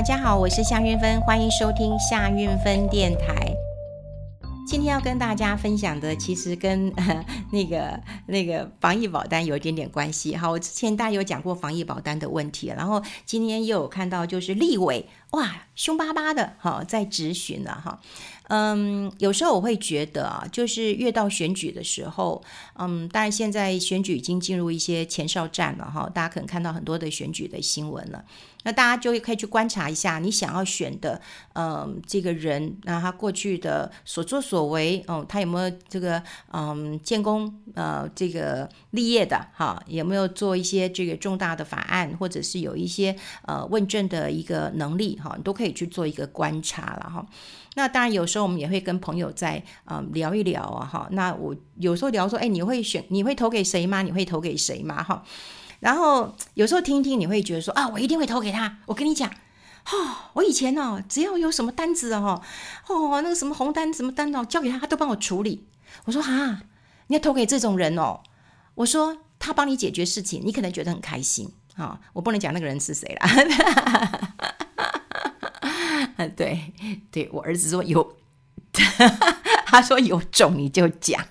大家好，我是夏运芬，欢迎收听夏运芬电台。今天要跟大家分享的，其实跟 那个那个防疫保单有一点点关系。哈，我之前大家有讲过防疫保单的问题，然后今天又有看到就是立委哇凶巴巴的哈在质询了哈。嗯，有时候我会觉得啊，就是越到选举的时候，嗯，当然现在选举已经进入一些前哨战了哈，大家可能看到很多的选举的新闻了。那大家就可以去观察一下，你想要选的，嗯，这个人，那他过去的所作所为，哦，他有没有这个，嗯，建功，呃，这个立业的，哈，有没有做一些这个重大的法案，或者是有一些呃问政的一个能力，哈，你都可以去做一个观察了，哈。那当然，有时候我们也会跟朋友在，嗯，聊一聊啊，哈。那我有时候聊说，哎，你会选，你会投给谁吗？你会投给谁吗？哈。然后有时候听一听，你会觉得说啊，我一定会投给他。我跟你讲，哦，我以前哦，只要有什么单子哦，哦，那个什么红单什么单哦，交给他，他都帮我处理。我说啊，你要投给这种人哦。我说他帮你解决事情，你可能觉得很开心啊，我不能讲那个人是谁了 对对，我儿子说有，他说有种你就讲。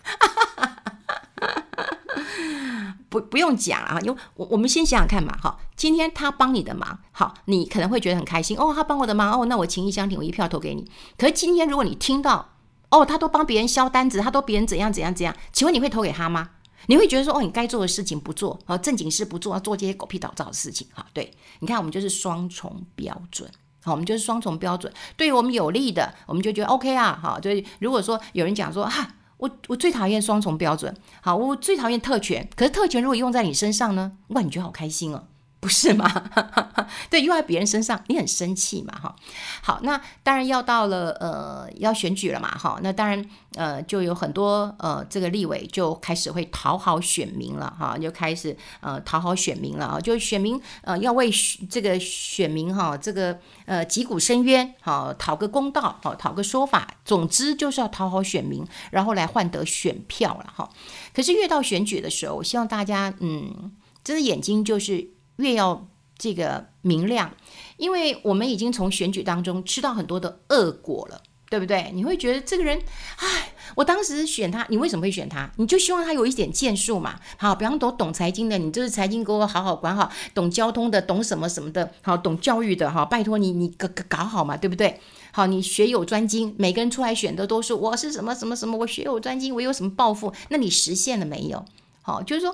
不不用讲啊，因为我我们先想想看嘛，哈，今天他帮你的忙，好，你可能会觉得很开心哦，他帮我的忙哦，那我情义相挺，我一票投给你。可是今天如果你听到哦，他都帮别人销单子，他都别人怎样怎样怎样，请问你会投给他吗？你会觉得说哦，你该做的事情不做，哦，正经事不做，要做这些狗屁倒灶的事情，哈，对，你看我们就是双重标准，好，我们就是双重标准，对于我们有利的，我们就觉得 OK 啊，好，就是如果说有人讲说哈。我我最讨厌双重标准，好，我最讨厌特权。可是特权如果用在你身上呢？哇，你觉得好开心哦。不是吗？对，用在别人身上，你很生气嘛？哈，好，那当然要到了呃要选举了嘛？哈，那当然呃就有很多呃这个立委就开始会讨好选民了哈，就开始呃讨好选民了啊，就选民呃要为这个选民哈这个呃击鼓伸冤，好讨个公道，好讨个说法，总之就是要讨好选民，然后来换得选票了哈。可是越到选举的时候，我希望大家嗯，这个眼睛就是。越要这个明亮，因为我们已经从选举当中吃到很多的恶果了，对不对？你会觉得这个人，哎，我当时选他，你为什么会选他？你就希望他有一点建树嘛。好，比方说懂财经的，你就是财经给我好好管好；懂交通的，懂什么什么的，好，懂教育的，哈，拜托你，你搞搞好嘛，对不对？好，你学有专精，每个人出来选的都是我是什么什么什么，我学有专精，我有什么抱负？那你实现了没有？好，就是说。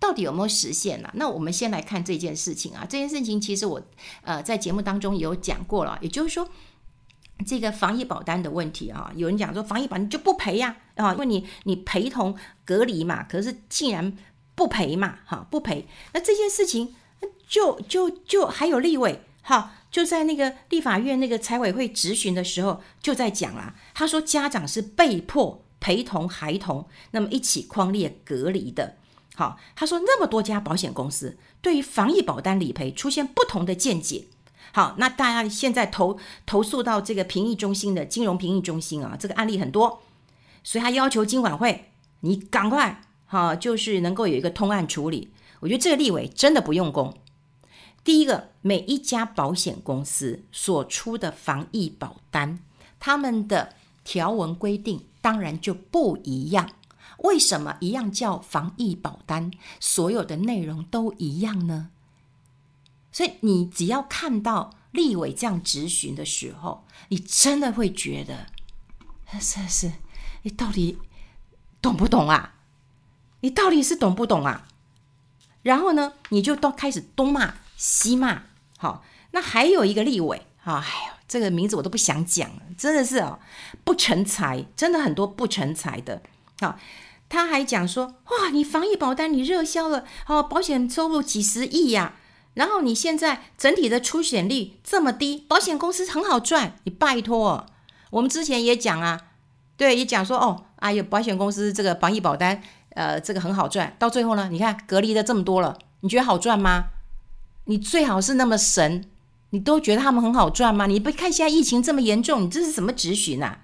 到底有没有实现呢？那我们先来看这件事情啊。这件事情其实我呃在节目当中有讲过了，也就是说这个防疫保单的问题啊，有人讲说防疫保单就不赔呀啊，因为你你陪同隔离嘛，可是竟然不赔嘛，哈不赔。那这件事情就就就还有立委哈，就在那个立法院那个财委会质询的时候就在讲啦，他说家长是被迫陪同孩童，那么一起框列隔离的。好，他说那么多家保险公司对于防疫保单理赔出现不同的见解。好，那大家现在投投诉到这个评议中心的金融评议中心啊，这个案例很多，所以他要求金管会你赶快哈，就是能够有一个通案处理。我觉得这个立委真的不用功。第一个，每一家保险公司所出的防疫保单，他们的条文规定当然就不一样。为什么一样叫防疫保单，所有的内容都一样呢？所以你只要看到立委这样质询的时候，你真的会觉得，是是，你到底懂不懂啊？你到底是懂不懂啊？然后呢，你就都开始东骂西骂。好，那还有一个立委，哈，哎呦，这个名字我都不想讲，真的是哦，不成才，真的很多不成才的，好。他还讲说，哇，你防疫保单你热销了，哦，保险收入几十亿呀，然后你现在整体的出险率这么低，保险公司很好赚，你拜托，我们之前也讲啊，对，也讲说，哦，哎呦，保险公司这个防疫保单，呃，这个很好赚，到最后呢，你看隔离的这么多了，你觉得好赚吗？你最好是那么神，你都觉得他们很好赚吗？你不看现在疫情这么严重，你这是什么质询啊？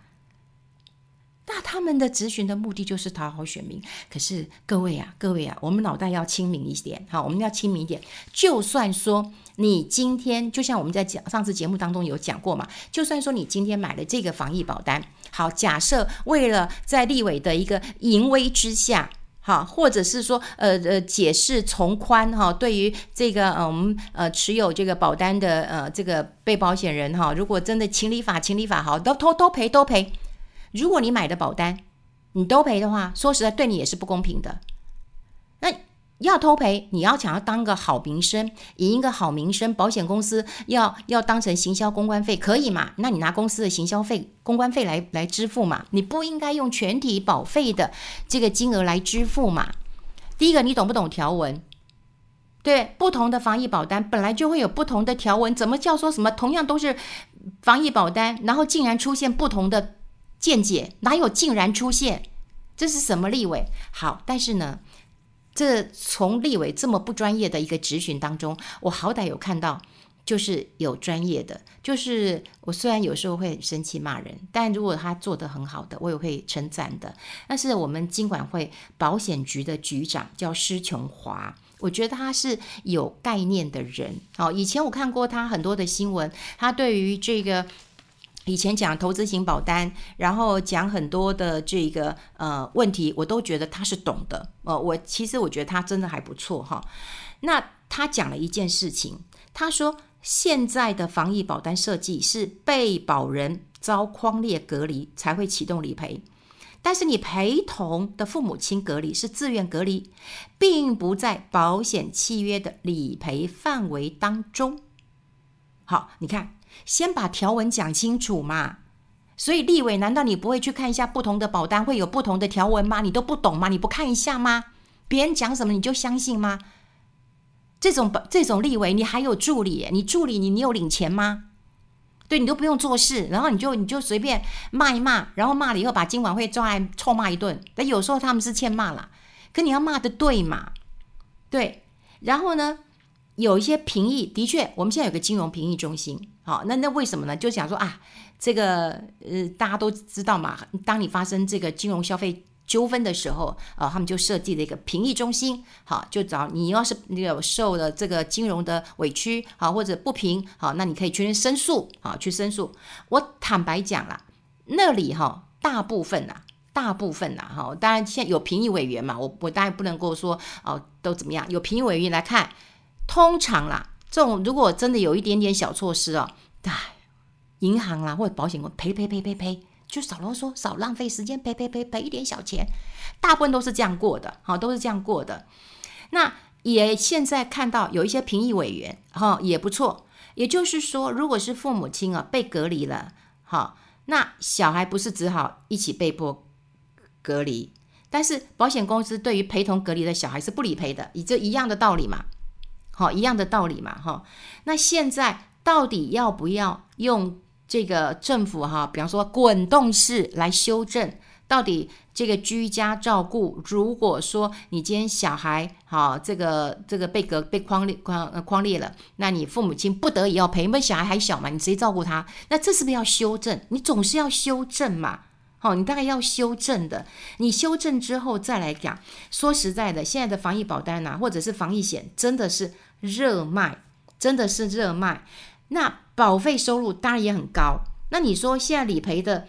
那他们的咨询的目的就是讨好选民。可是各位啊，各位啊，我们脑袋要清明一点，好，我们要清明一点。就算说你今天，就像我们在讲上次节目当中有讲过嘛，就算说你今天买了这个防疫保单，好，假设为了在立委的一个淫威之下。好，或者是说，呃呃，解释从宽哈，对于这个呃我们呃持有这个保单的呃这个被保险人哈，如果真的情理法情理法好，都都都赔都赔。如果你买的保单你都赔的话，说实在对你也是不公平的。那。要偷赔，你要想要当个好名声，赢一个好名声，保险公司要要当成行销公关费，可以嘛？那你拿公司的行销费、公关费来来支付嘛？你不应该用全体保费的这个金额来支付嘛？第一个，你懂不懂条文？对，不同的防疫保单本来就会有不同的条文，怎么叫说什么同样都是防疫保单，然后竟然出现不同的见解？哪有竟然出现？这是什么立委？好，但是呢？这从立委这么不专业的一个质询当中，我好歹有看到，就是有专业的，就是我虽然有时候会很生气骂人，但如果他做得很好的，我也会称赞的。但是我们经管会保险局的局长叫施琼华，我觉得他是有概念的人。好，以前我看过他很多的新闻，他对于这个。以前讲投资型保单，然后讲很多的这个呃问题，我都觉得他是懂的。呃，我其实我觉得他真的还不错哈。那他讲了一件事情，他说现在的防疫保单设计是被保人遭框列隔离才会启动理赔，但是你陪同的父母亲隔离是自愿隔离，并不在保险契约的理赔范围当中。好，你看。先把条文讲清楚嘛，所以立委难道你不会去看一下不同的保单会有不同的条文吗？你都不懂吗？你不看一下吗？别人讲什么你就相信吗？这种这种立委你还有助理，你助理你你有领钱吗？对，你都不用做事，然后你就你就随便骂一骂，然后骂了以后把金管会抓来臭骂一顿。但有时候他们是欠骂了，可你要骂的对嘛？对，然后呢，有一些评议，的确我们现在有个金融评议中心。好，那那为什么呢？就想说啊，这个呃，大家都知道嘛。当你发生这个金融消费纠纷的时候，啊、他们就设计了一个评议中心。好，就找你要是有受了这个金融的委屈，好或者不平，好，那你可以去申诉，好去申诉。我坦白讲啦，那里哈，大部分呐，大部分呐，哈，当然现在有评议委员嘛，我我当然不能够说哦，都怎么样，有评议委员来看，通常啦。这种如果真的有一点点小错失哦，唉，银行啦或者保险公司赔赔赔赔赔，就少啰嗦，少浪费时间，赔赔赔赔一点小钱，大部分都是这样过的，好，都是这样过的。那也现在看到有一些评议委员，哈，也不错。也就是说，如果是父母亲啊被隔离了，好，那小孩不是只好一起被迫隔离，但是保险公司对于陪同隔离的小孩是不理赔的，以这一样的道理嘛。好，一样的道理嘛，哈。那现在到底要不要用这个政府哈，比方说滚动式来修正？到底这个居家照顾，如果说你今天小孩好，这个这个被隔被匡列匡匡列了，那你父母亲不得已要赔，因为小孩还小嘛，你谁照顾他？那这是不是要修正？你总是要修正嘛。哦，你大概要修正的。你修正之后再来讲。说实在的，现在的防疫保单呐、啊，或者是防疫险，真的是热卖，真的是热卖。那保费收入当然也很高。那你说现在理赔的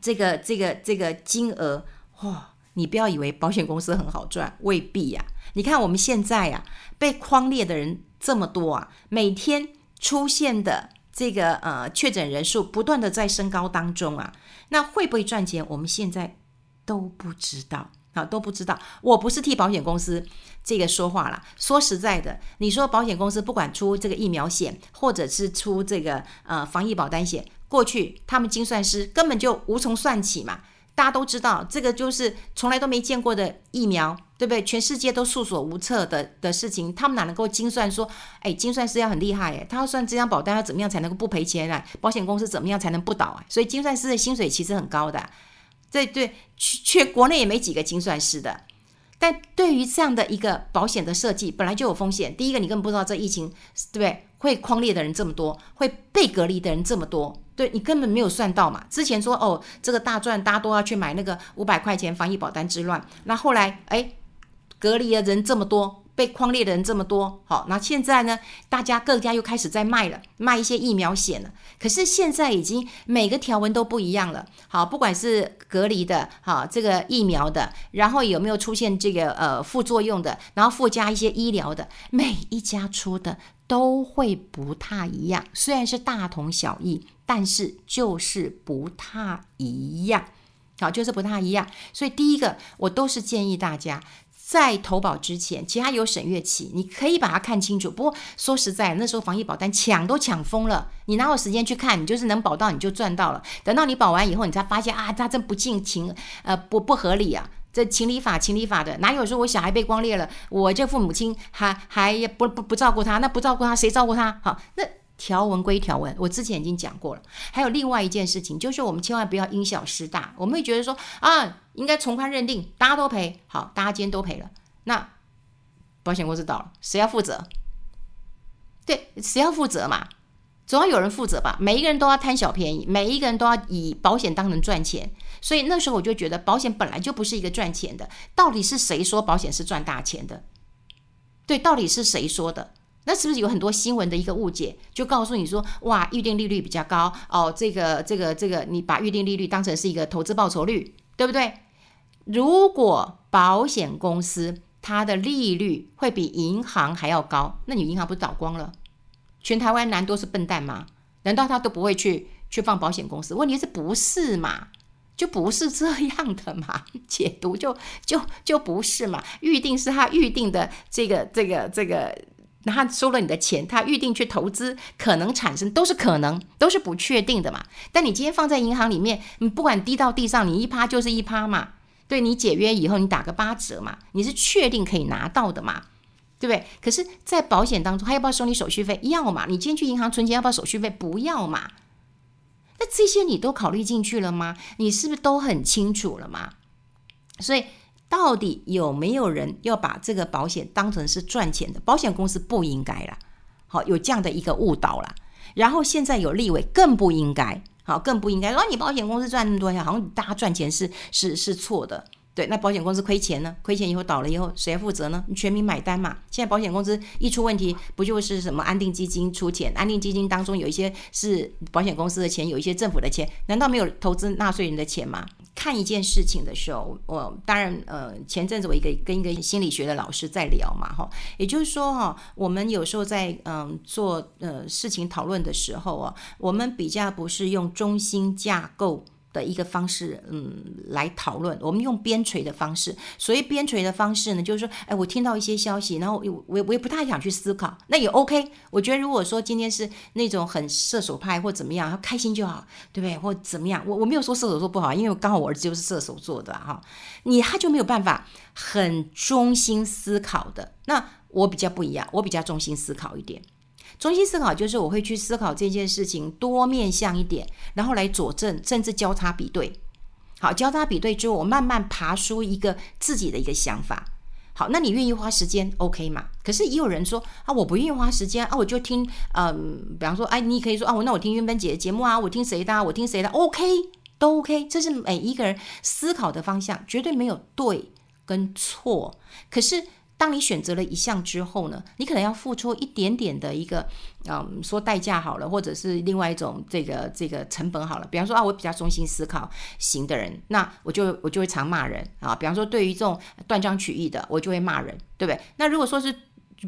这个这个这个金额，哇、你不要以为保险公司很好赚，未必呀、你看我们现在呀、啊，被匡列的人这么多啊，每天出现的这个呃确诊人数不断的在升高当中啊。那会不会赚钱？我们现在都不知道啊，都不知道。我不是替保险公司这个说话了。说实在的，你说保险公司不管出这个疫苗险，或者是出这个呃防疫保单险，过去他们精算师根本就无从算起嘛。大家都知道，这个就是从来都没见过的疫苗，对不对？全世界都束手无策的的事情，他们哪能够精算说？哎，精算师要很厉害哎，他要算这张保单要怎么样才能够不赔钱啊？保险公司怎么样才能不倒啊？所以精算师的薪水其实很高的，对对，全国内也没几个精算师的。但对于这样的一个保险的设计，本来就有风险。第一个，你根本不知道这疫情对不对？会匡列的人这么多，会被隔离的人这么多。对你根本没有算到嘛。之前说哦，这个大赚，大家都要去买那个五百块钱防疫保单之乱，那后来哎，隔离的人这么多。被框列的人这么多，好，那现在呢？大家各家又开始在卖了，卖一些疫苗险了。可是现在已经每个条文都不一样了，好，不管是隔离的，好，这个疫苗的，然后有没有出现这个呃副作用的，然后附加一些医疗的，每一家出的都会不太一样。虽然是大同小异，但是就是不太一样，好，就是不太一样。所以第一个，我都是建议大家。在投保之前，其他有审阅期，你可以把它看清楚。不过说实在，那时候防疫保单抢都抢疯了，你哪有时间去看？你就是能保到你就赚到了。等到你保完以后，你才发现啊，它真不近情，呃，不不合理啊，这情理法情理法的，哪有说我小孩被匡列了，我这父母亲还还不不不照顾他，那不照顾他谁照顾他？好，那。条文归条文，我之前已经讲过了。还有另外一件事情，就是我们千万不要因小失大。我们会觉得说啊，应该从宽认定，大家都赔，好，大家今天都赔了，那保险公司倒了，谁要负责？对，谁要负责嘛？总要有人负责吧？每一个人都要贪小便宜，每一个人都要以保险当成赚钱。所以那时候我就觉得，保险本来就不是一个赚钱的。到底是谁说保险是赚大钱的？对，到底是谁说的？那是不是有很多新闻的一个误解，就告诉你说，哇，预定利率比较高哦，这个这个这个，你把预定利率当成是一个投资报酬率，对不对？如果保险公司它的利率会比银行还要高，那你银行不是倒光了？全台湾男都是笨蛋吗？难道他都不会去去放保险公司？问题是不是嘛？就不是这样的嘛？解读就就就不是嘛？预定是他预定的这个这个这个。他收了你的钱，他预定去投资，可能产生都是可能，都是不确定的嘛。但你今天放在银行里面，你不管滴到地上，你一趴就是一趴嘛。对，你解约以后，你打个八折嘛，你是确定可以拿到的嘛，对不对？可是，在保险当中，他要不要收你手续费？要嘛。你今天去银行存钱，要不要手续费？不要嘛。那这些你都考虑进去了吗？你是不是都很清楚了吗？所以。到底有没有人要把这个保险当成是赚钱的？保险公司不应该啦，好，有这样的一个误导啦。然后现在有立委更不应该，好，更不应该说你保险公司赚那么多钱，好像大家赚钱是是是错的。对，那保险公司亏钱呢？亏钱以后倒了以后，谁负责呢？全民买单嘛。现在保险公司一出问题，不就是什么安定基金出钱？安定基金当中有一些是保险公司的钱，有一些政府的钱，难道没有投资纳税人的钱吗？看一件事情的时候，我当然呃，前阵子我一个跟一个心理学的老师在聊嘛，哈，也就是说哈，我们有时候在嗯做呃事情讨论的时候啊，我们比较不是用中心架构。的一个方式，嗯，来讨论。我们用边陲的方式，所谓边陲的方式呢，就是说，哎，我听到一些消息，然后我我我也不太想去思考，那也 OK。我觉得如果说今天是那种很射手派或怎么样，开心就好，对不对？或怎么样，我我没有说射手座不好，因为刚好我儿子就是射手座的哈。你他就没有办法很中心思考的。那我比较不一样，我比较中心思考一点。中心思考就是我会去思考这件事情多面向一点，然后来佐证，甚至交叉比对。好，交叉比对之后，我慢慢爬出一个自己的一个想法。好，那你愿意花时间，OK 吗？可是也有人说啊，我不愿意花时间啊，我就听，嗯，比方说，哎，你可以说啊，我那我听韵芬姐的节目啊，我听谁的啊，我听谁的，OK，都 OK。这是每一个人思考的方向，绝对没有对跟错。可是。当你选择了一项之后呢，你可能要付出一点点的一个，嗯，说代价好了，或者是另外一种这个这个成本好了。比方说啊，我比较中心思考型的人，那我就我就会常骂人啊。比方说，对于这种断章取义的，我就会骂人，对不对？那如果说是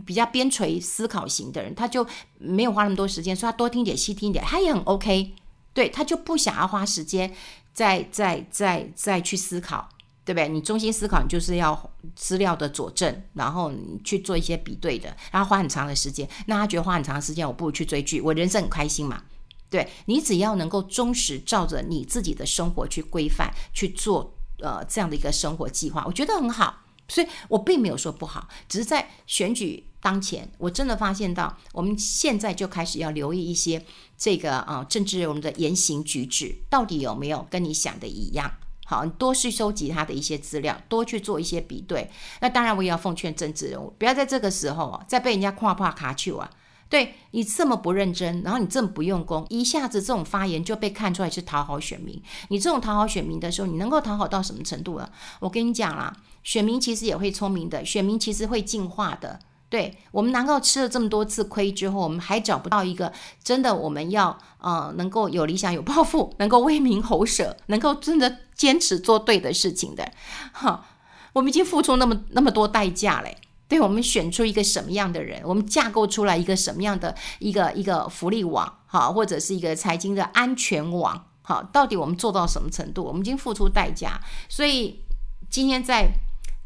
比较边陲思考型的人，他就没有花那么多时间，说他多听点，细听点，他也很 OK，对，他就不想要花时间再再再再去思考。对不对？你中心思考，你就是要资料的佐证，然后你去做一些比对的，然后花很长的时间。那他觉得花很长的时间，我不如去追剧，我人生很开心嘛。对，你只要能够忠实照着你自己的生活去规范去做，呃，这样的一个生活计划，我觉得很好。所以我并没有说不好，只是在选举当前，我真的发现到，我们现在就开始要留意一些这个啊、政治人物的言行举止，到底有没有跟你想的一样。好，你多去收集他的一些资料，多去做一些比对。那当然，我也要奉劝政治人物，不要在这个时候啊，再被人家夸夸卡丘啊，对你这么不认真，然后你这么不用功，一下子这种发言就被看出来是讨好选民。你这种讨好选民的时候，你能够讨好到什么程度了？我跟你讲啦，选民其实也会聪明的，选民其实会进化的。对，我们难道吃了这么多次亏之后，我们还找不到一个真的我们要呃能够有理想、有抱负，能够为民喉舌，能够真的坚持做对的事情的？哈，我们已经付出那么那么多代价嘞。对，我们选出一个什么样的人，我们架构出来一个什么样的一个一个福利网，哈，或者是一个财经的安全网，好，到底我们做到什么程度？我们已经付出代价，所以今天在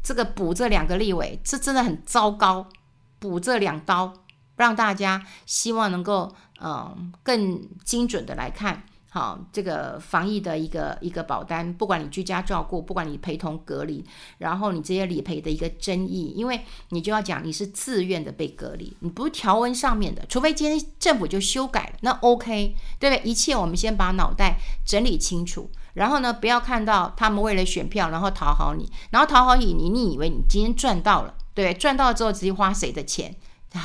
这个补这两个立委，这真的很糟糕。补这两刀，让大家希望能够嗯、更精准的来看好这个防疫的一个一个保单，不管你居家照顾，不管你陪同隔离，然后你这些理赔的一个争议，因为你就要讲你是自愿的被隔离，你不是条文上面的，除非今天政府就修改了，那 OK 对不对？一切我们先把脑袋整理清楚，然后呢，不要看到他们为了选票，然后讨好你，然后讨好你，你你以为你今天赚到了。对，赚到之后直接花谁的钱啊？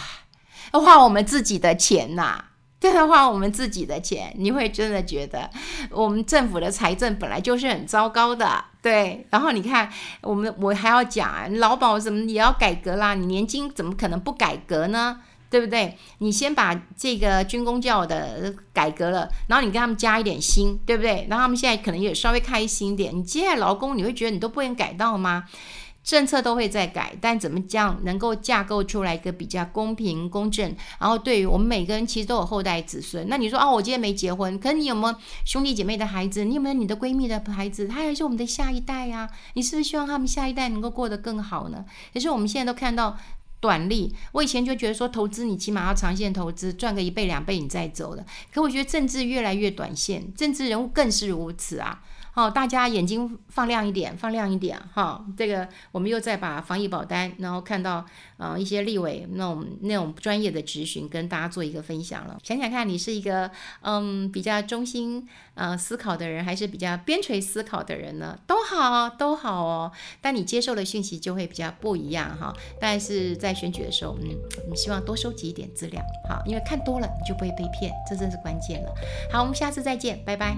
花我们自己的钱呐、啊！真的花我们自己的钱，你会真的觉得我们政府的财政本来就是很糟糕的。对，然后你看，我们我还要讲啊，劳保怎么也要改革啦，你年金怎么可能不改革呢？对不对？你先把这个军工教的改革了，然后你给他们加一点薪，对不对？然后他们现在可能也稍微开心一点。你接下来劳工，你会觉得你都不能改到吗？政策都会在改，但怎么讲能够架构出来一个比较公平公正？然后对于我们每个人其实都有后代子孙。那你说哦，我今天没结婚，可是你有没有兄弟姐妹的孩子？你有没有你的闺蜜的孩子？他还是我们的下一代呀、啊。你是不是希望他们下一代能够过得更好呢？可是我们现在都看到短利。我以前就觉得说投资你起码要长线投资，赚个一倍两倍你再走的。可我觉得政治越来越短线，政治人物更是如此啊。好，大家眼睛放亮一点，放亮一点哈。这个我们又再把防疫保单，然后看到呃一些立委那种那种专业的质询，跟大家做一个分享了。想想看你是一个嗯比较中心呃思考的人，还是比较边陲思考的人呢？都好，都好哦。但你接受的讯息就会比较不一样哈。但是在选举的时候，嗯，我们希望多收集一点资料，好，因为看多了你就不会被骗，这真是关键了。好，我们下次再见，拜拜。